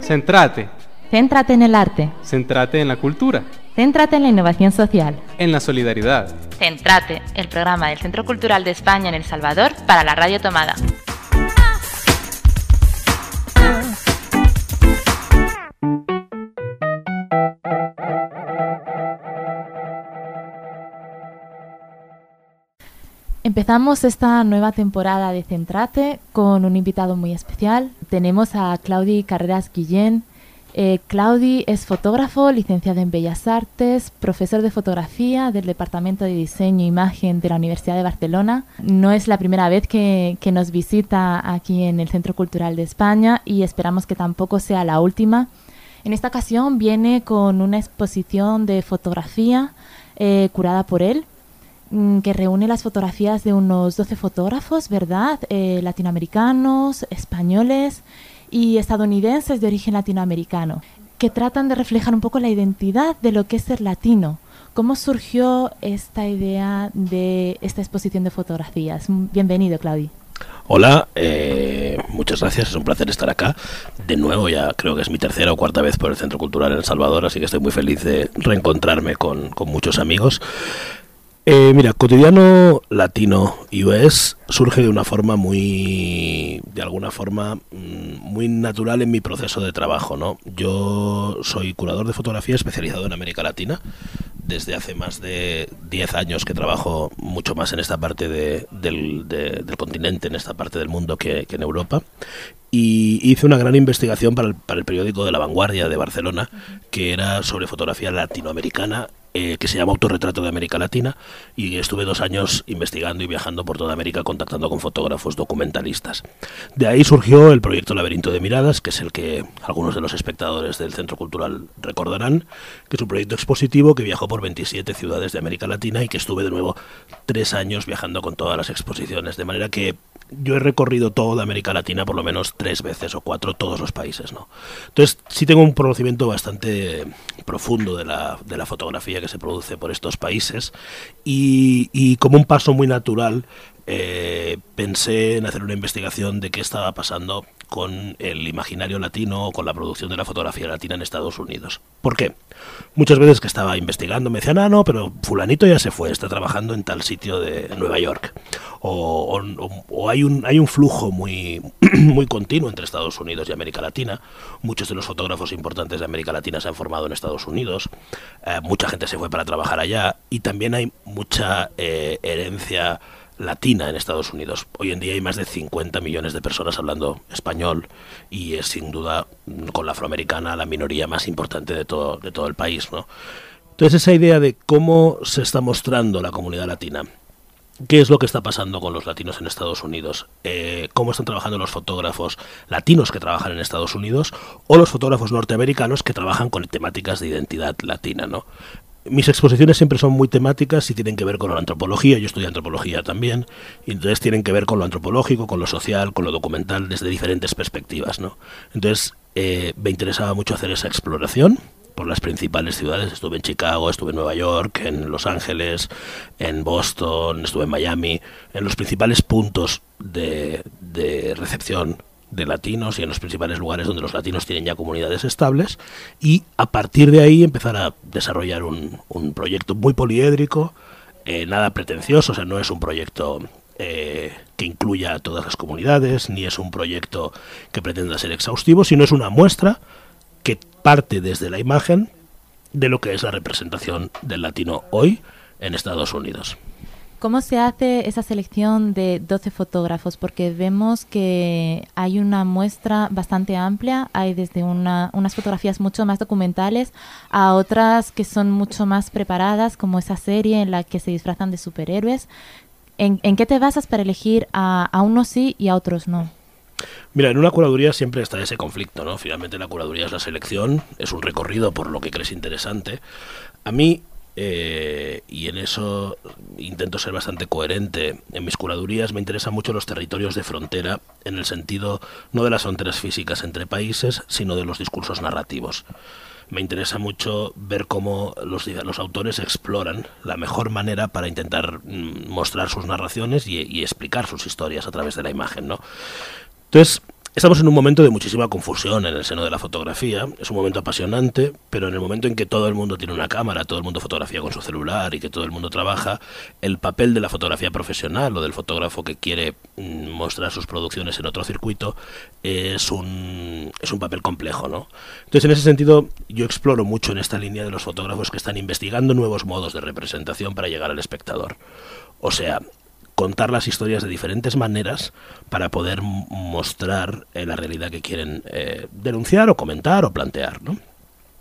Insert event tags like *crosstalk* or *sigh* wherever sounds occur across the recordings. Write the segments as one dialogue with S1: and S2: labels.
S1: Centrate.
S2: Céntrate en el arte.
S1: Centrate en la cultura.
S2: Céntrate en la innovación social.
S1: En la solidaridad.
S2: Centrate, el programa del Centro Cultural de España en El Salvador para la Radio Tomada. Empezamos esta nueva temporada de Centrate con un invitado muy especial. Tenemos a Claudi Carreras Guillén. Eh, Claudi es fotógrafo, licenciado en Bellas Artes, profesor de fotografía del Departamento de Diseño e Imagen de la Universidad de Barcelona. No es la primera vez que, que nos visita aquí en el Centro Cultural de España y esperamos que tampoco sea la última. En esta ocasión viene con una exposición de fotografía eh, curada por él que reúne las fotografías de unos 12 fotógrafos, ¿verdad? Eh, latinoamericanos, españoles y estadounidenses de origen latinoamericano, que tratan de reflejar un poco la identidad de lo que es ser latino. ¿Cómo surgió esta idea de esta exposición de fotografías? Bienvenido, Claudio.
S3: Hola, eh, muchas gracias, es un placer estar acá. De nuevo, ya creo que es mi tercera o cuarta vez por el Centro Cultural en El Salvador, así que estoy muy feliz de reencontrarme con, con muchos amigos. Eh, mira, cotidiano latino US surge de una forma muy, de alguna forma, mm, muy natural en mi proceso de trabajo, ¿no? Yo soy curador de fotografía especializado en América Latina. Desde hace más de 10 años que trabajo mucho más en esta parte del, continente, en esta parte del mundo que, en Europa y hice una gran investigación para el, para el, periódico de La Vanguardia de Barcelona, que era sobre fotografía latinoamericana eh, que se llama Autorretrato de América Latina y estuve dos años investigando y viajando por toda América contactando con fotógrafos documentalistas. De ahí surgió el proyecto Laberinto de Miradas, que es el que algunos de los espectadores del Centro Cultural recordarán, que es un proyecto expositivo que viajó por 27 ciudades de América Latina y que estuve de nuevo tres años viajando con todas las exposiciones, de manera que yo he recorrido toda América Latina por lo menos tres veces o cuatro, todos los países, ¿no? Entonces sí tengo un conocimiento bastante profundo de la, de la fotografía que se produce por estos países y, como un paso muy natural eh, pensé en hacer una investigación de qué estaba pasando con el imaginario latino o con la producción de la fotografía latina en Estados Unidos. ¿Por qué? Muchas veces que estaba investigando me decían, ah, no, pero fulanito ya se fue, está trabajando en tal sitio de Nueva York. O, hay, un, hay un flujo muy, *clears throat* muy continuo entre Estados Unidos y América Latina. Muchos de los fotógrafos importantes de América Latina se han formado en Estados Unidos. Eh, mucha gente se fue para trabajar allá. Y también hay mucha eh, herencia latina en Estados Unidos. Hoy en día hay más de 50 millones de personas hablando español y es sin duda con la afroamericana la minoría más importante de todo, de todo el país. ¿no? Entonces esa idea de cómo se está mostrando la comunidad latina, qué es lo que está pasando con los latinos en Estados Unidos, eh, cómo están trabajando los fotógrafos latinos que trabajan en Estados Unidos o los fotógrafos norteamericanos que trabajan con temáticas de identidad latina. ¿no? Mis exposiciones siempre son muy temáticas y tienen que ver con la antropología, yo estudio antropología también, y entonces tienen que ver con lo antropológico, con lo social, con lo documental, desde diferentes perspectivas, ¿no? Entonces, eh, me interesaba mucho hacer esa exploración por las principales ciudades, estuve en Chicago, estuve en Nueva York, en Los Ángeles, en Boston, estuve en Miami, en los principales puntos de, de recepción de latinos y en los principales lugares donde los latinos tienen ya comunidades estables y a partir de ahí empezar a desarrollar un, un proyecto muy poliédrico, eh, nada pretencioso, o sea, no es un proyecto eh, que incluya a todas las comunidades, ni es un proyecto que pretenda ser exhaustivo, sino es una muestra que parte desde la imagen de lo que es la representación del latino hoy en Estados Unidos.
S2: ¿Cómo se hace esa selección de 12 fotógrafos? Porque vemos que hay una muestra bastante amplia, hay desde una, unas fotografías mucho más documentales a otras que son mucho más preparadas, como esa serie en la que se disfrazan de superhéroes. ¿En, qué te basas para elegir a, a unos sí y a otros no?
S3: Mira, en una curaduría siempre está ese conflicto, ¿no? Finalmente la curaduría es la selección, es un recorrido por lo que crees interesante. A mí eh, y en eso intento ser bastante coherente. En mis curadurías me interesan mucho los territorios de frontera, en el sentido no de las fronteras físicas entre países, sino de los discursos narrativos. Me interesa mucho ver cómo los, los autores exploran la mejor manera para intentar mm, mostrar sus narraciones y, y explicar sus historias a través de la imagen. ¿no? Entonces, Estamos en un momento de muchísima confusión en el seno de la fotografía. Es un momento apasionante, pero en el momento en que todo el mundo tiene una cámara, todo el mundo fotografía con su celular y que todo el mundo trabaja, el papel de la fotografía profesional o del fotógrafo que quiere mm, mostrar sus producciones en otro circuito es un, es un papel complejo, ¿no? Entonces, en ese sentido, yo exploro mucho en esta línea de los fotógrafos que están investigando nuevos modos de representación para llegar al espectador. O sea, contar las historias de diferentes maneras para poder mostrar eh, la realidad que quieren eh, denunciar o comentar o plantear. ¿no?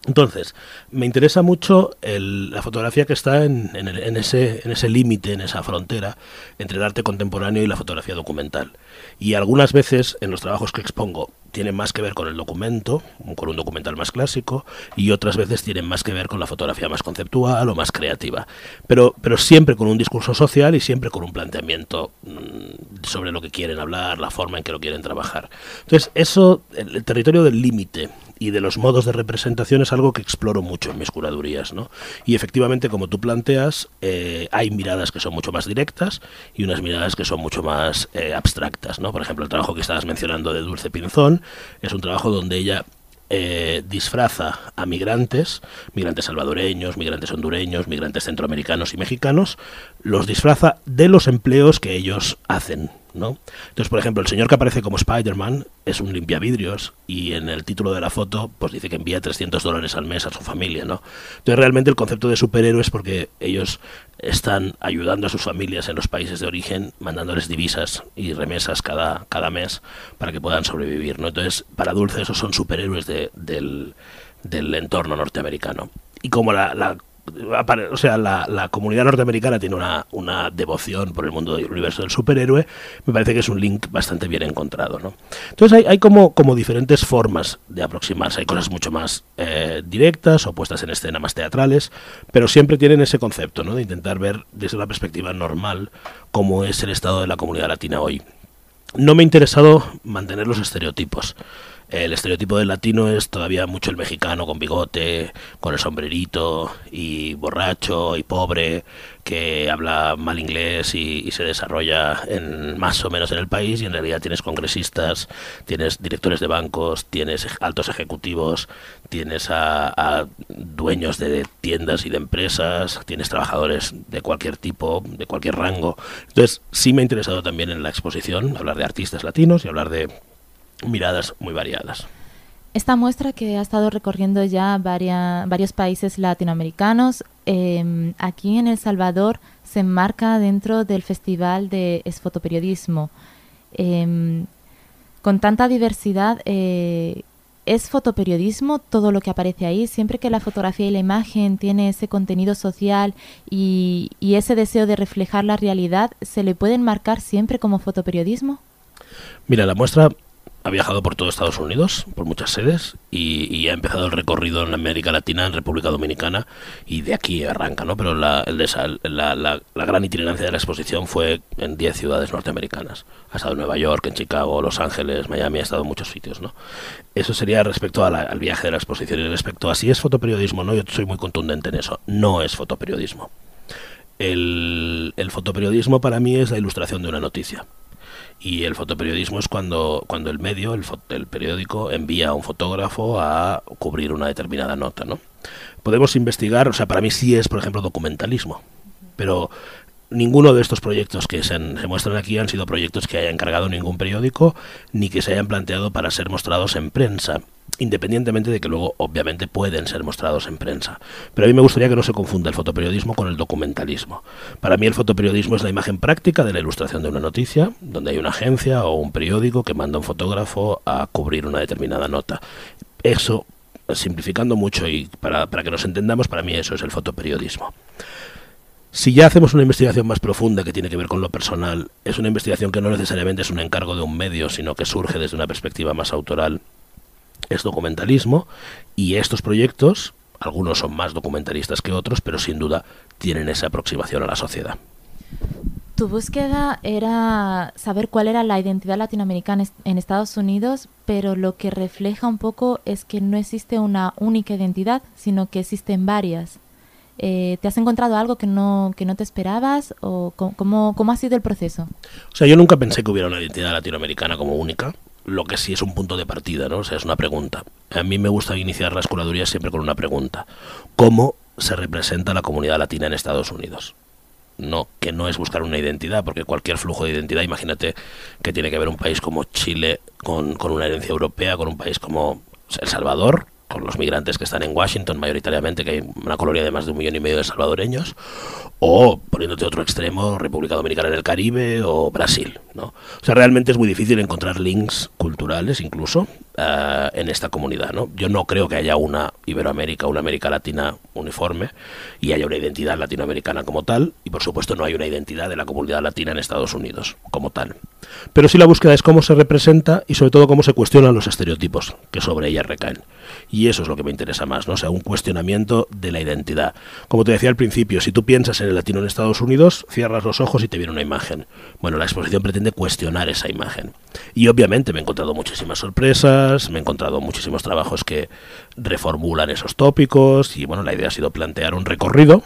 S3: Entonces, me interesa mucho la fotografía que está en, ese, en ese límite, en esa frontera entre el arte contemporáneo y la fotografía documental. Y algunas veces en los trabajos que expongo tienen más que ver con el documento, con un documental más clásico, y otras veces tienen más que ver con la fotografía más conceptual o más creativa. Pero, pero siempre con un discurso social y siempre con un planteamiento mm, sobre lo que quieren hablar, la forma en que lo quieren trabajar. Entonces, eso, el territorio del límite y de los modos de representación es algo que exploro mucho en mis curadurías, ¿no? Y efectivamente, como tú planteas, eh, hay miradas que son mucho más directas y unas miradas que son mucho más eh, abstractas, ¿no? Por ejemplo, el trabajo que estabas mencionando de Dulce Pinzón es un trabajo donde ella eh, disfraza a migrantes, migrantes salvadoreños, migrantes hondureños, migrantes centroamericanos y mexicanos, los disfraza de los empleos que ellos hacen, ¿no? Entonces, por ejemplo, el señor que aparece como Spider-Man es un limpiavidrios y en el título de la foto pues dice que envía 300 dólares al mes a su familia, ¿no? Entonces, realmente el concepto de superhéroes porque ellos están ayudando a sus familias en los países de origen, mandándoles divisas y remesas cada, cada mes para que puedan sobrevivir, ¿no? Entonces, para Dulce esos son superhéroes de, del, del entorno norteamericano. Y como la o sea, la, comunidad norteamericana tiene una, una, devoción por el mundo del universo del superhéroe, me parece que es un link bastante bien encontrado. ¿no? Entonces hay, hay como, como diferentes formas de aproximarse, hay cosas mucho más eh, directas o puestas en escena más teatrales, pero siempre tienen ese concepto ¿no? de intentar ver desde una perspectiva normal cómo es el estado de la comunidad latina hoy. No me ha interesado mantener los estereotipos. El estereotipo del latino es todavía mucho el mexicano con bigote, con el sombrerito y borracho y pobre, que habla mal inglés y, se desarrolla en, más o menos en el país y en realidad tienes congresistas, tienes directores de bancos, tienes altos ejecutivos, tienes a, dueños de tiendas y de empresas, tienes trabajadores de cualquier tipo, de cualquier rango. Entonces sí me ha interesado también en la exposición hablar de artistas latinos y hablar de miradas muy variadas.
S2: Esta muestra que ha estado recorriendo ya varios países latinoamericanos, em, aquí en El Salvador se enmarca dentro del Festival de Esfotoperiodismo. Em, con tanta diversidad, eh, ¿es fotoperiodismo todo lo que aparece ahí? Siempre que la fotografía y la imagen tiene ese contenido social y, y ese deseo de reflejar la realidad, ¿se le puede enmarcar siempre como fotoperiodismo?
S3: Mira, la muestra ha viajado por todo Estados Unidos, por muchas sedes, y, ha empezado el recorrido en América Latina, en República Dominicana, y de aquí arranca, ¿no? Pero la, gran itinerancia de la exposición fue en 10 ciudades norteamericanas. Ha estado en Nueva York, en Chicago, Los Ángeles, Miami, ha estado en muchos sitios, ¿no? Eso sería respecto al viaje de la exposición. Y respecto a si es fotoperiodismo no, yo soy muy contundente en eso. No es fotoperiodismo. el fotoperiodismo para mí es la ilustración de una noticia y el fotoperiodismo es cuando, cuando el medio, el, el, periódico, envía a un fotógrafo a cubrir una determinada nota, ¿no? Podemos investigar, o sea, para mí sí es, por ejemplo, documentalismo, pero ninguno de estos proyectos que se, se, muestran aquí han sido proyectos que haya encargado ningún periódico ni que se hayan planteado para ser mostrados en prensa independientemente de que luego obviamente pueden ser mostrados en prensa. Pero a mí me gustaría que no se confunda el fotoperiodismo con el documentalismo. Para mí el fotoperiodismo es la imagen práctica de la ilustración de una noticia, donde hay una agencia o un periódico que manda un fotógrafo a cubrir una determinada nota. Eso, simplificando mucho y para, para que nos entendamos, para mí eso es el fotoperiodismo. Si ya hacemos una investigación más profunda que tiene que ver con lo personal, es una investigación que no necesariamente es un encargo de un medio, sino que surge desde una perspectiva más autoral es documentalismo y estos proyectos, algunos son más documentalistas que otros, pero sin duda tienen esa aproximación a la sociedad.
S2: Tu búsqueda era saber cuál era la identidad latinoamericana en Estados Unidos, pero lo que refleja un poco es que no existe una única identidad, sino que existen varias. Eh, ¿Te has encontrado algo que no, que no te esperabas o cómo, cómo ha sido el proceso?
S3: O sea, yo nunca pensé que hubiera una identidad latinoamericana como única lo que sí es un punto de partida, ¿no? Es una pregunta. A mí me gusta iniciar las curadurías siempre con una pregunta. ¿Cómo se representa la comunidad latina en Estados Unidos? No, que no es buscar una identidad, porque cualquier flujo de identidad, imagínate que tiene que ver un país como Chile con, con una herencia europea, con un país como El Salvador, con los migrantes que están en Washington mayoritariamente, que hay una colonia de más de un millón y medio de salvadoreños, o poniéndote otro extremo, República Dominicana en el Caribe o Brasil. ¿no? O sea, realmente es muy difícil encontrar links culturales incluso uh, en esta comunidad. ¿no? Yo no creo que haya una Iberoamérica, una América Latina uniforme y haya una identidad latinoamericana como tal, y por supuesto no hay una identidad de la comunidad latina en Estados Unidos como tal. Pero sí la búsqueda es cómo se representa y sobre todo cómo se cuestionan los estereotipos que sobre ella recaen. Y eso es lo que me interesa más, ¿no? O sea, un cuestionamiento de la identidad. Como te decía al principio, si tú piensas en el latino en Estados Unidos, cierras los ojos y te viene una imagen. Bueno, la exposición pretende cuestionar esa imagen. Y obviamente me he encontrado muchísimas sorpresas, me he encontrado muchísimos trabajos que reformulan esos tópicos y bueno, la idea ha sido plantear un recorrido,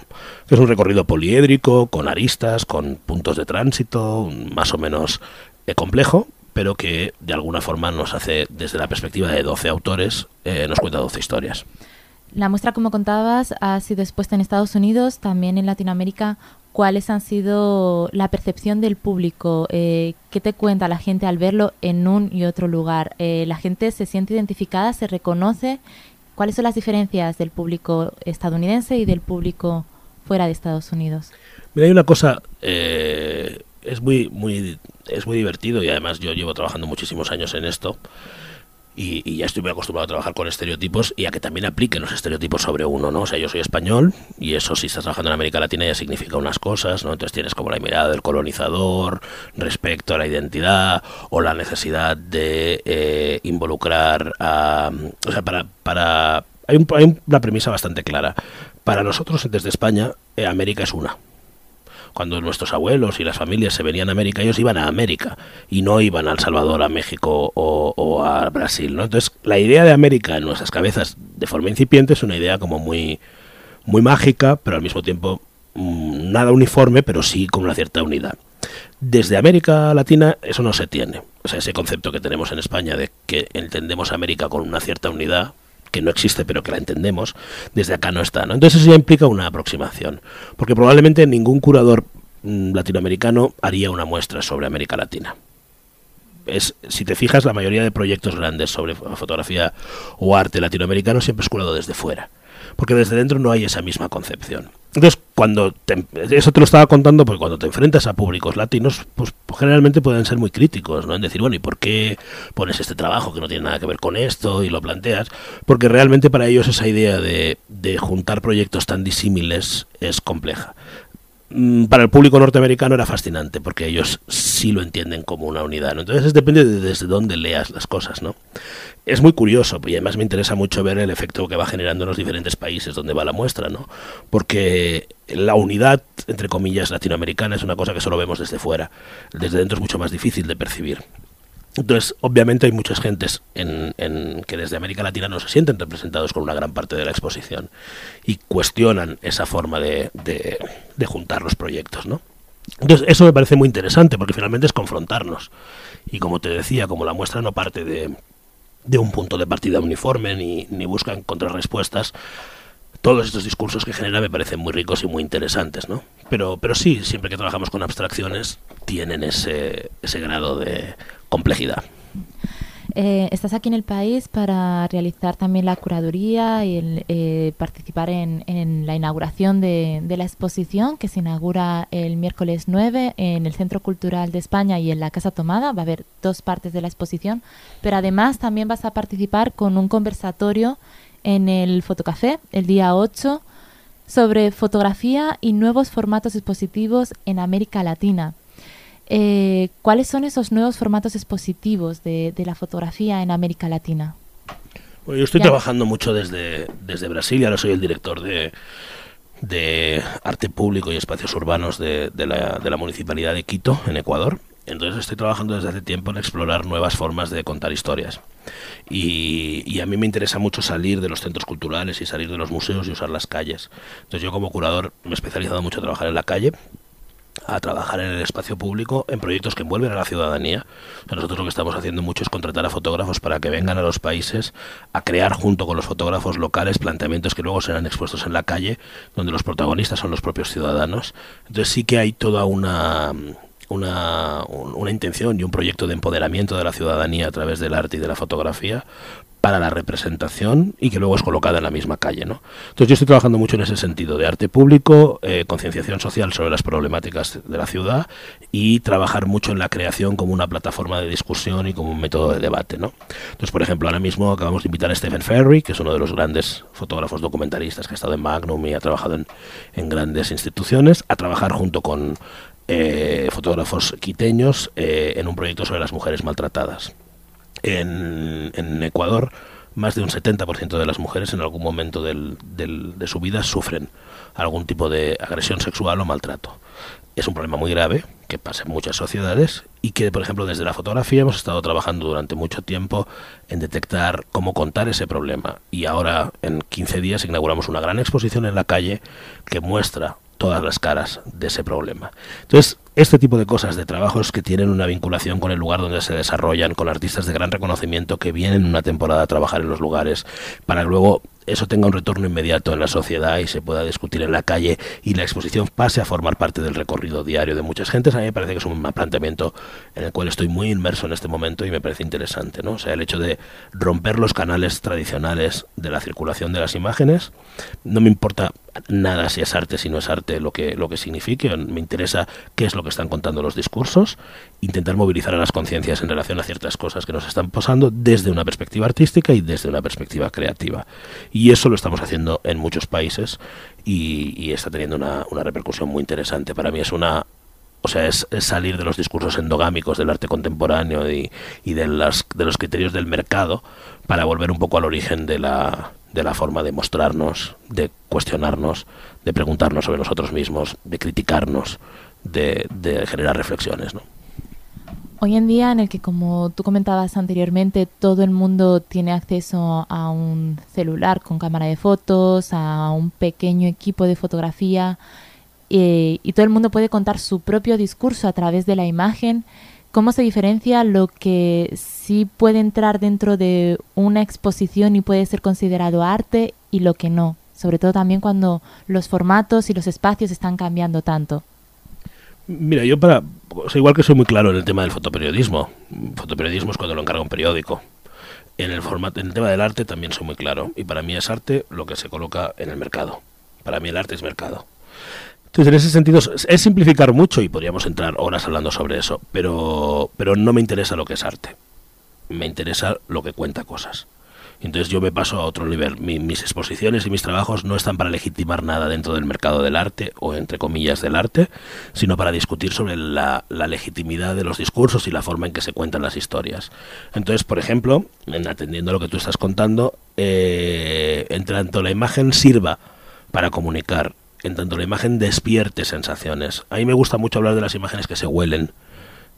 S3: que es un recorrido poliédrico, con aristas, con puntos de tránsito, más o menos eh, complejo, pero que de alguna forma nos hace, desde la perspectiva de 12 autores, eh, nos cuenta 12 historias.
S2: La muestra, como contabas, ha sido expuesta en Estados Unidos, también en Latinoamérica. ¿Cuáles han sido la percepción del público? Eh, ¿Qué te cuenta la gente al verlo en un y otro lugar? Eh, ¿La gente se siente identificada, se reconoce? ¿Cuáles son las diferencias del público estadounidense y del público fuera de Estados Unidos?
S3: Mira, hay una cosa, eh, es muy, muy, es muy divertido y además yo llevo trabajando muchísimos años en esto y, y, ya estoy muy acostumbrado a trabajar con estereotipos y a que también apliquen los estereotipos sobre uno, ¿no? O sea, yo soy español y eso si estás trabajando en América Latina ya significa unas cosas, ¿no? Entonces tienes como la mirada del colonizador respecto a la identidad o la necesidad de eh, involucrar a... O sea, para... para hay, un, hay una premisa bastante clara. Para nosotros desde España, eh, América es una cuando nuestros abuelos y las familias se venían a América, ellos iban a América y no iban a El Salvador, a México o, a Brasil, ¿no? Entonces, la idea de América en nuestras cabezas de forma incipiente es una idea como muy, muy mágica, pero al mismo tiempo mmm, nada uniforme, pero sí con una cierta unidad. Desde América Latina eso no se tiene. O sea, ese concepto que tenemos en España de que entendemos América con una cierta unidad, que no existe pero que la entendemos, desde acá no está. ¿no? Entonces eso ya implica una aproximación, porque probablemente ningún curador mmm, latinoamericano haría una muestra sobre América Latina. Es, si te fijas, la mayoría de proyectos grandes sobre fotografía o arte latinoamericano siempre es curado desde fuera, porque desde dentro no hay esa misma concepción. Entonces, cuando te, eso te lo estaba contando, porque cuando te enfrentas a públicos latinos, pues, pues, generalmente pueden ser muy críticos, ¿no? En decir, bueno, ¿y por qué pones este trabajo que no tiene nada que ver con esto y lo planteas? Porque realmente para ellos esa idea de, de juntar proyectos tan disímiles es compleja para el público norteamericano era fascinante porque ellos sí lo entienden como una unidad. ¿no? Entonces depende de desde dónde leas las cosas. ¿no? Es muy curioso y además me interesa mucho ver el efecto que va generando en los diferentes países donde va la muestra, ¿no? porque la unidad, entre comillas, latinoamericana es una cosa que solo vemos desde fuera. Desde dentro es mucho más difícil de percibir. Entonces, obviamente hay muchas gentes en, en, que desde América Latina no se sienten representados con una gran parte de la exposición y cuestionan esa forma de, de, de juntar los proyectos, ¿no? Entonces, eso me parece muy interesante porque finalmente es confrontarnos. Y como te decía, como la muestra no parte de, de un punto de partida uniforme ni, ni busca encontrar respuestas, todos estos discursos que genera me parecen muy ricos y muy interesantes, ¿no? Pero, pero sí, siempre que trabajamos con abstracciones, tienen ese, ese grado de complejidad.
S2: Eh, estás aquí en el país para realizar también la curaduría y el, eh, participar en, en, la inauguración de, de, la exposición que se inaugura el miércoles 9 en el Centro Cultural de España y en la Casa Tomada. Va a haber dos partes de la exposición, pero además también vas a participar con un conversatorio en el Fotocafé el día 8 sobre fotografía y nuevos formatos expositivos en América Latina. Eh, ¿Cuáles son esos nuevos formatos expositivos de, de la fotografía en América Latina?
S3: Bueno, yo estoy ya. trabajando mucho desde, desde Brasil, ahora soy el director de, de arte público y espacios urbanos de, de, la, de la Municipalidad de Quito, en Ecuador. Entonces estoy trabajando desde hace tiempo en explorar nuevas formas de contar historias. Y, a mí me interesa mucho salir de los centros culturales y salir de los museos y usar las calles. Entonces yo como curador me he especializado mucho a trabajar en la calle, a trabajar en el espacio público en proyectos que envuelven a la ciudadanía. nosotros lo que estamos haciendo mucho es contratar a fotógrafos para que vengan a los países a crear junto con los fotógrafos locales planteamientos que luego serán expuestos en la calle, donde los protagonistas son los propios ciudadanos. Entonces sí que hay toda una una, una, intención y un proyecto de empoderamiento de la ciudadanía a través del arte y de la fotografía para la representación y que luego es colocada en la misma calle. ¿no? Entonces yo estoy trabajando mucho en ese sentido, de arte público, eh, concienciación social sobre las problemáticas de la ciudad y trabajar mucho en la creación como una plataforma de discusión y como un método de debate. ¿no? Entonces, por ejemplo, ahora mismo acabamos de invitar a Stephen Ferry, que es uno de los grandes fotógrafos documentalistas que ha estado en Magnum y ha trabajado en, en grandes instituciones, a trabajar junto con eh, fotógrafos quiteños eh, en un proyecto sobre las mujeres maltratadas en, Ecuador más de un 70% de las mujeres en algún momento del, de su vida sufren algún tipo de agresión sexual o maltrato. Es un problema muy grave que pasa en muchas sociedades y que, por ejemplo, desde la fotografía hemos estado trabajando durante mucho tiempo en detectar cómo contar ese problema. Y ahora, en 15 días, inauguramos una gran exposición en la calle que muestra todas las caras de ese problema. Entonces, este tipo de cosas, de trabajos que tienen una vinculación con el lugar donde se desarrollan, con artistas de gran reconocimiento que vienen una temporada a trabajar en los lugares, para luego eso tenga un retorno inmediato en la sociedad y se pueda discutir en la calle y la exposición pase a formar parte del recorrido diario de muchas gentes, a mí me parece que es un planteamiento en el cual estoy muy inmerso en este momento y me parece interesante, ¿no? O sea, el hecho de romper los canales tradicionales de la circulación de las imágenes, no me importa nada si es arte, si no es arte, lo que, lo que signifique, me interesa qué es lo que están contando los discursos, intentar movilizar a las conciencias en relación a ciertas cosas que nos están pasando desde una perspectiva artística y desde una perspectiva creativa. Y eso lo estamos haciendo en muchos países y, está teniendo una, repercusión muy interesante. Para mí es una, o sea, es, salir de los discursos endogámicos del arte contemporáneo y, de, las, de los criterios del mercado para volver un poco al origen de la, de la forma de mostrarnos, de cuestionarnos, de preguntarnos sobre nosotros mismos, de criticarnos, de, generar reflexiones. ¿no?
S2: Hoy en día en el que, como tú comentabas anteriormente, todo el mundo tiene acceso a un celular con cámara de fotos, a un pequeño equipo de fotografía eh, y todo el mundo puede contar su propio discurso a través de la imagen, ¿cómo se diferencia lo que sí puede entrar dentro de una exposición y puede ser considerado arte y lo que no? Sobre todo también cuando los formatos y los espacios están cambiando tanto.
S3: Mira, yo para, igual que soy muy claro en el tema del fotoperiodismo, fotoperiodismo es cuando lo encarga un periódico. En el formato, en el tema del arte también soy muy claro. Y para mí es arte lo que se coloca en el mercado. Para mí el arte es mercado. Entonces, en ese sentido, es simplificar mucho y podríamos entrar horas hablando sobre eso, pero, pero no me interesa lo que es arte. Me interesa lo que cuenta cosas. Entonces yo me paso a otro nivel. mis exposiciones y mis trabajos no están para legitimar nada dentro del mercado del arte o entre comillas del arte, sino para discutir sobre la, legitimidad de los discursos y la forma en que se cuentan las historias. Entonces, por ejemplo, en atendiendo a lo que tú estás contando, eh, en tanto la imagen sirva para comunicar, en tanto la imagen despierte sensaciones. A mí me gusta mucho hablar de las imágenes que se huelen,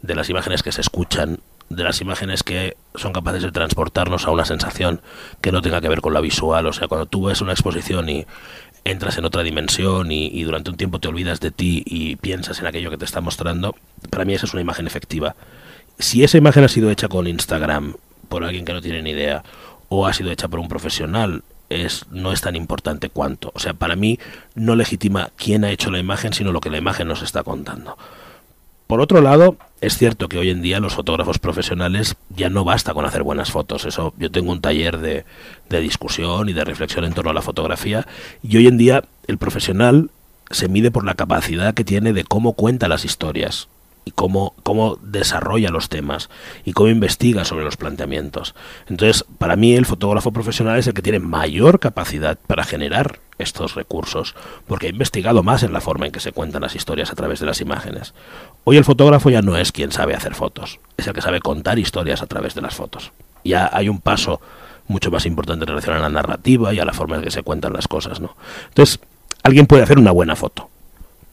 S3: de las imágenes que se escuchan, de las imágenes que son capaces de transportarnos a una sensación que no tenga que ver con la visual. O sea, cuando tú ves una exposición y entras en otra dimensión y, durante un tiempo te olvidas de ti y piensas en aquello que te está mostrando, para mí esa es una imagen efectiva. Si esa imagen ha sido hecha con Instagram por alguien que no tiene ni idea o ha sido hecha por un profesional, es, no es tan importante cuánto. O sea, para mí no legitima quién ha hecho la imagen, sino lo que la imagen nos está contando. Por otro lado, es cierto que hoy en día los fotógrafos profesionales ya no basta con hacer buenas fotos. Eso, yo tengo un taller de, de discusión y de reflexión en torno a la fotografía y hoy en día el profesional se mide por la capacidad que tiene de cómo cuenta las historias y cómo, cómo desarrolla los temas y cómo investiga sobre los planteamientos. Entonces, para mí el fotógrafo profesional es el que tiene mayor capacidad para generar estos recursos, porque ha investigado más en la forma en que se cuentan las historias a través de las imágenes. Hoy el fotógrafo ya no es quien sabe hacer fotos, es el que sabe contar historias a través de las fotos. Ya hay un paso mucho más importante en relación a la narrativa y a la forma en que se cuentan las cosas, ¿no? Entonces, alguien puede hacer una buena foto,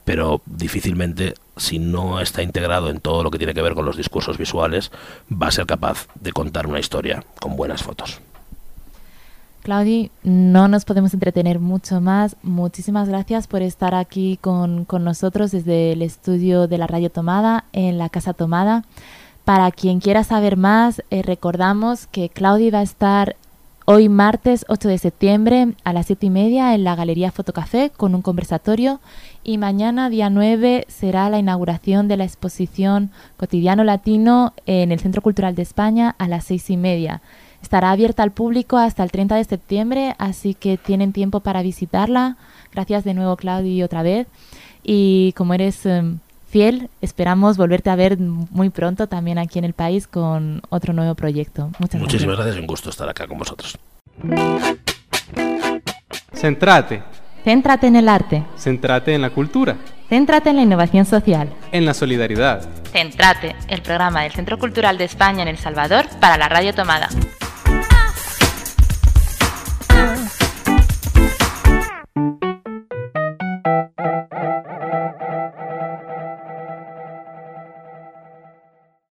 S3: pero difícilmente, si no está integrado en todo lo que tiene que ver con los discursos visuales, va a ser capaz de contar una historia con buenas fotos.
S2: Claudi, no nos podemos entretener mucho más. Muchísimas gracias por estar aquí con, con nosotros desde el estudio de la Radio Tomada en la Casa Tomada. Para quien quiera saber más, eh, recordamos que Claudi va a estar hoy martes 8 de septiembre a las 7 y media en la Galería Fotocafé con un conversatorio y mañana día 9 será la inauguración de la exposición Cotidiano Latino en el Centro Cultural de España a las 6 y media. Estará abierta al público hasta el 30 de septiembre, así que tienen tiempo para visitarla. Gracias de nuevo, Claudia, otra vez. Y como eres em, fiel, esperamos volverte a ver muy pronto también aquí en el país con otro nuevo proyecto.
S3: Muchas Muchísimas gracias. y un gusto estar acá con vosotros.
S1: Centrate.
S2: Céntrate en el arte.
S1: Centrate en la cultura.
S2: Céntrate en la innovación social.
S1: En la solidaridad.
S2: Centrate, el programa del Centro Cultural de España en El Salvador para la Radio Tomada.